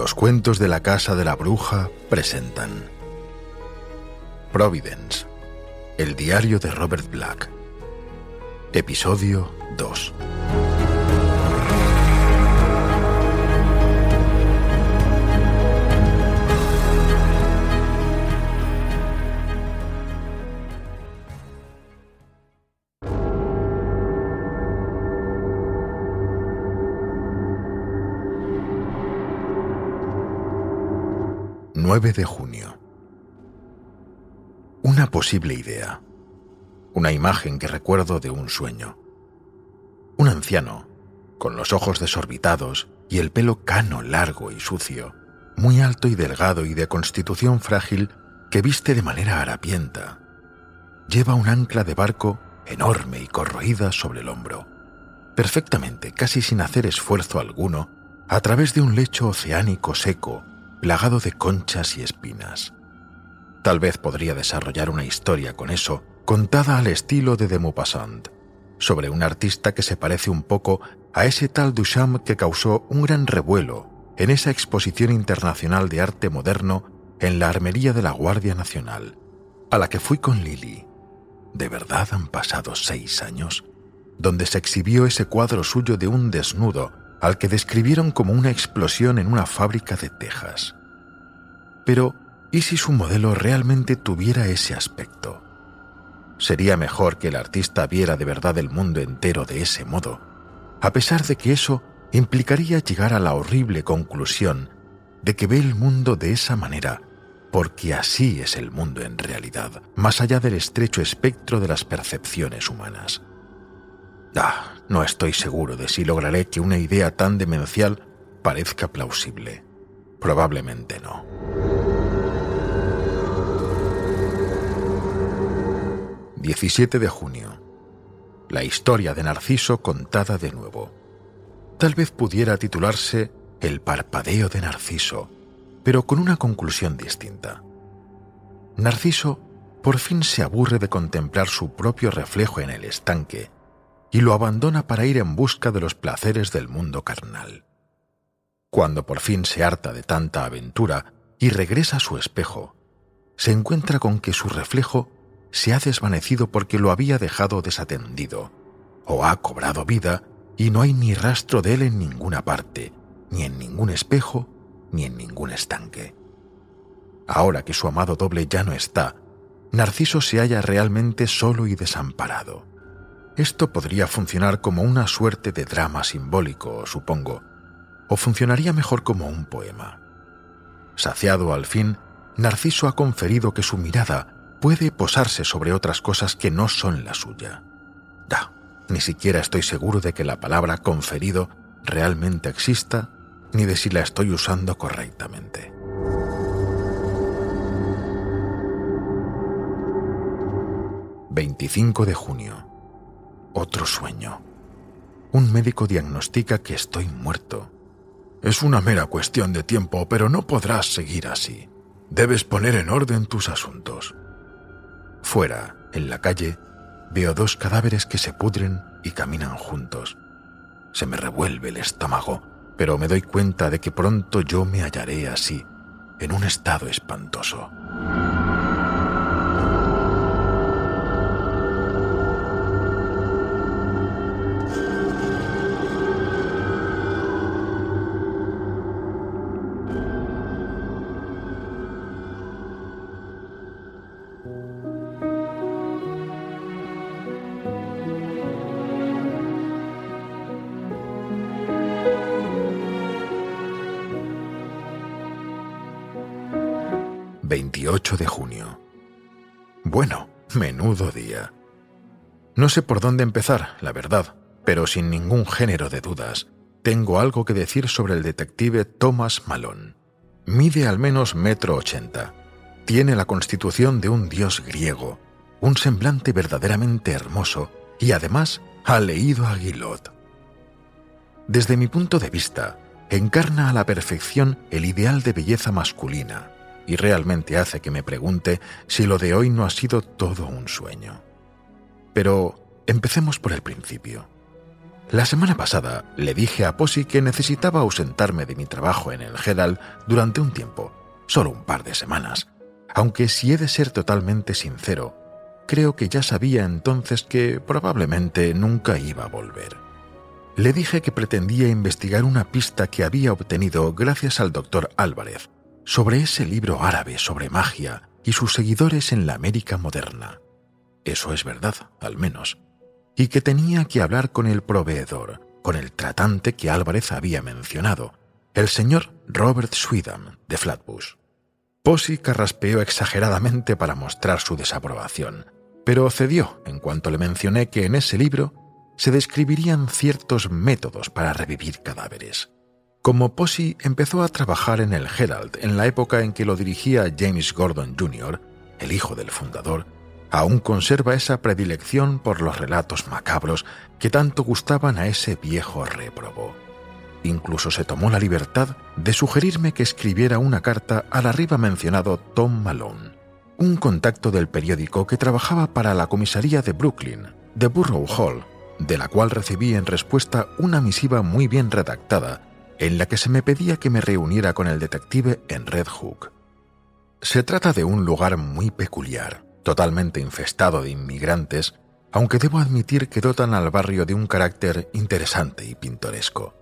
Los cuentos de la casa de la bruja presentan Providence, el diario de Robert Black. Episodio 2. 9 de junio. Una posible idea. Una imagen que recuerdo de un sueño. Un anciano, con los ojos desorbitados y el pelo cano largo y sucio, muy alto y delgado y de constitución frágil, que viste de manera harapienta. Lleva un ancla de barco enorme y corroída sobre el hombro, perfectamente, casi sin hacer esfuerzo alguno, a través de un lecho oceánico seco plagado de conchas y espinas. Tal vez podría desarrollar una historia con eso, contada al estilo de de Maupassant, sobre un artista que se parece un poco a ese tal Duchamp que causó un gran revuelo en esa exposición internacional de arte moderno en la Armería de la Guardia Nacional, a la que fui con Lily. ¿De verdad han pasado seis años? Donde se exhibió ese cuadro suyo de un desnudo al que describieron como una explosión en una fábrica de Texas. Pero, ¿y si su modelo realmente tuviera ese aspecto? Sería mejor que el artista viera de verdad el mundo entero de ese modo, a pesar de que eso implicaría llegar a la horrible conclusión de que ve el mundo de esa manera, porque así es el mundo en realidad, más allá del estrecho espectro de las percepciones humanas. Ah, no estoy seguro de si lograré que una idea tan demencial parezca plausible. Probablemente no. ...17 de junio... La historia de Narciso contada de nuevo. Tal vez pudiera titularse El parpadeo de Narciso, pero con una conclusión distinta. Narciso por fin se aburre de contemplar su propio reflejo en el estanque y lo abandona para ir en busca de los placeres del mundo carnal. Cuando por fin se harta de tanta aventura y regresa a su espejo, se encuentra con que su reflejo se ha desvanecido porque lo había dejado desatendido, o ha cobrado vida y no hay ni rastro de él en ninguna parte, ni en ningún espejo, ni en ningún estanque. Ahora que su amado doble ya no está, Narciso se halla realmente solo y desamparado. Esto podría funcionar como una suerte de drama simbólico, supongo, o funcionaría mejor como un poema. Saciado al fin, Narciso ha conferido que su mirada puede posarse sobre otras cosas que no son la suya. Da, ni siquiera estoy seguro de que la palabra conferido realmente exista, ni de si la estoy usando correctamente. ...25 de junio otro sueño. Un médico diagnostica que estoy muerto. Es una mera cuestión de tiempo, pero no podrás seguir así. Debes poner en orden tus asuntos. Fuera, en la calle, veo dos cadáveres que se pudren y caminan juntos. Se me revuelve el estómago, pero me doy cuenta de que pronto yo me hallaré así, en un estado espantoso. 28 de junio. Bueno, menudo día. No sé por dónde empezar, la verdad, pero sin ningún género de dudas, tengo algo que decir sobre el detective Thomas Malone. Mide al menos metro ochenta. Tiene la constitución de un dios griego, un semblante verdaderamente hermoso y además ha leído a Guillot. Desde mi punto de vista, encarna a la perfección el ideal de belleza masculina, y realmente hace que me pregunte si lo de hoy no ha sido todo un sueño. Pero empecemos por el principio. La semana pasada le dije a Posy que necesitaba ausentarme de mi trabajo en el Herald durante un tiempo, solo un par de semanas, aunque si he de ser totalmente sincero, creo que ya sabía entonces que probablemente nunca iba a volver. Le dije que pretendía investigar una pista que había obtenido gracias al doctor Álvarez sobre ese libro árabe sobre magia y sus seguidores en la América moderna. Eso es verdad, al menos. Y que tenía que hablar con el proveedor, con el tratante que Álvarez había mencionado, el señor Robert Swedham de Flatbush. Posy carraspeó exageradamente para mostrar su desaprobación, pero cedió en cuanto le mencioné que en ese libro se describirían ciertos métodos para revivir cadáveres. Como Posey empezó a trabajar en el Herald en la época en que lo dirigía James Gordon Jr., el hijo del fundador, aún conserva esa predilección por los relatos macabros que tanto gustaban a ese viejo réprobo. Incluso se tomó la libertad de sugerirme que escribiera una carta al arriba mencionado Tom Malone, un contacto del periódico que trabajaba para la comisaría de Brooklyn, de Borough Hall, de la cual recibí en respuesta una misiva muy bien redactada en la que se me pedía que me reuniera con el detective en Red Hook. Se trata de un lugar muy peculiar, totalmente infestado de inmigrantes, aunque debo admitir que dotan al barrio de un carácter interesante y pintoresco.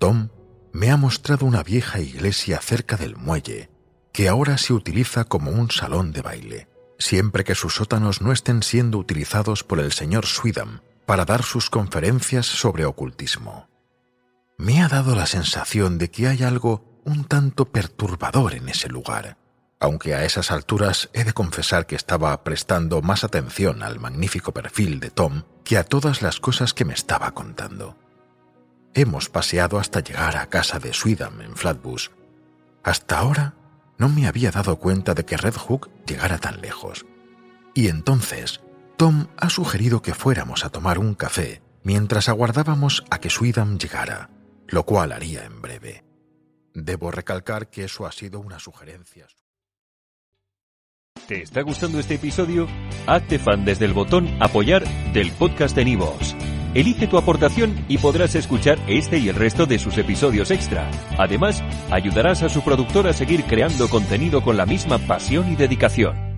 Tom me ha mostrado una vieja iglesia cerca del muelle, que ahora se utiliza como un salón de baile, siempre que sus sótanos no estén siendo utilizados por el señor Swedham para dar sus conferencias sobre ocultismo. Me ha dado la sensación de que hay algo un tanto perturbador en ese lugar, aunque a esas alturas he de confesar que estaba prestando más atención al magnífico perfil de Tom que a todas las cosas que me estaba contando. Hemos paseado hasta llegar a casa de Swedham en Flatbush. Hasta ahora no me había dado cuenta de que Red Hook llegara tan lejos. Y entonces, Tom ha sugerido que fuéramos a tomar un café mientras aguardábamos a que Swedham llegara, lo cual haría en breve. Debo recalcar que eso ha sido una sugerencia. ¿Te está gustando este episodio? Hazte fan desde el botón Apoyar del podcast de Nivos. Elige tu aportación y podrás escuchar este y el resto de sus episodios extra. Además, ayudarás a su productor a seguir creando contenido con la misma pasión y dedicación.